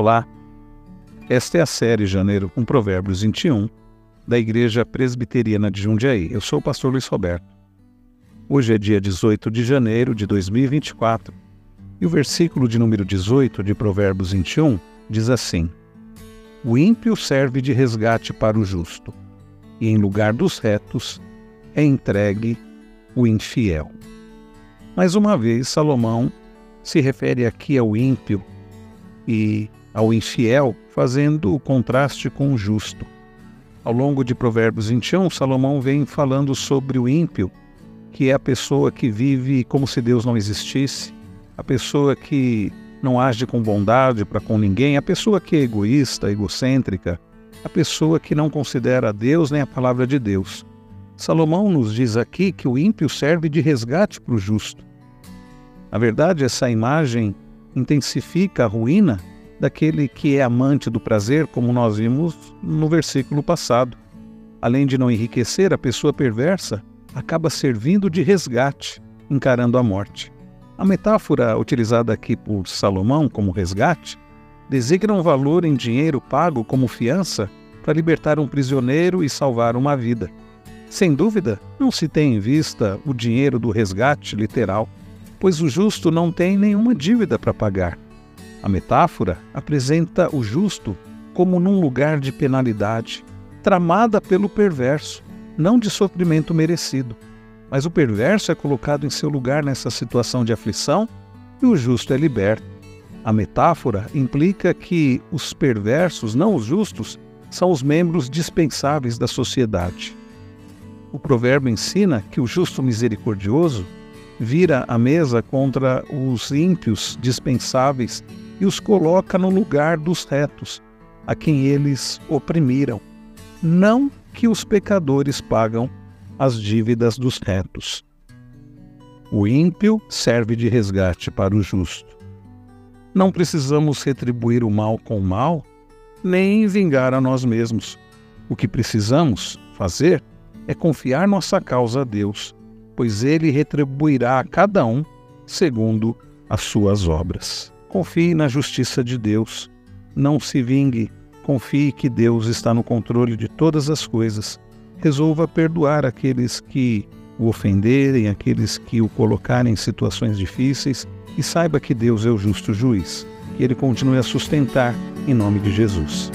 Olá, esta é a série Janeiro com Provérbios 21 da Igreja Presbiteriana de Jundiaí. Eu sou o pastor Luiz Roberto. Hoje é dia 18 de janeiro de 2024 e o versículo de número 18 de Provérbios 21 diz assim: O ímpio serve de resgate para o justo, e em lugar dos retos é entregue o infiel. Mais uma vez, Salomão se refere aqui ao ímpio e ao infiel, fazendo o contraste com o justo. Ao longo de Provérbios 21, Salomão vem falando sobre o ímpio, que é a pessoa que vive como se Deus não existisse, a pessoa que não age com bondade para com ninguém, a pessoa que é egoísta, egocêntrica, a pessoa que não considera Deus nem a palavra de Deus. Salomão nos diz aqui que o ímpio serve de resgate para o justo. Na verdade, essa imagem intensifica a ruína daquele que é amante do prazer, como nós vimos no versículo passado. Além de não enriquecer, a pessoa perversa acaba servindo de resgate, encarando a morte. A metáfora utilizada aqui por Salomão como resgate designa um valor em dinheiro pago como fiança para libertar um prisioneiro e salvar uma vida. Sem dúvida, não se tem em vista o dinheiro do resgate literal, pois o justo não tem nenhuma dívida para pagar. A metáfora apresenta o justo como num lugar de penalidade, tramada pelo perverso, não de sofrimento merecido. Mas o perverso é colocado em seu lugar nessa situação de aflição e o justo é liberto. A metáfora implica que os perversos, não os justos, são os membros dispensáveis da sociedade. O provérbio ensina que o justo misericordioso vira a mesa contra os ímpios dispensáveis e os coloca no lugar dos retos, a quem eles oprimiram. Não que os pecadores pagam as dívidas dos retos. O ímpio serve de resgate para o justo. Não precisamos retribuir o mal com o mal, nem vingar a nós mesmos. O que precisamos fazer é confiar nossa causa a Deus, pois Ele retribuirá a cada um segundo as suas obras. Confie na justiça de Deus. Não se vingue. Confie que Deus está no controle de todas as coisas. Resolva perdoar aqueles que o ofenderem, aqueles que o colocarem em situações difíceis e saiba que Deus é o justo juiz. Que ele continue a sustentar em nome de Jesus.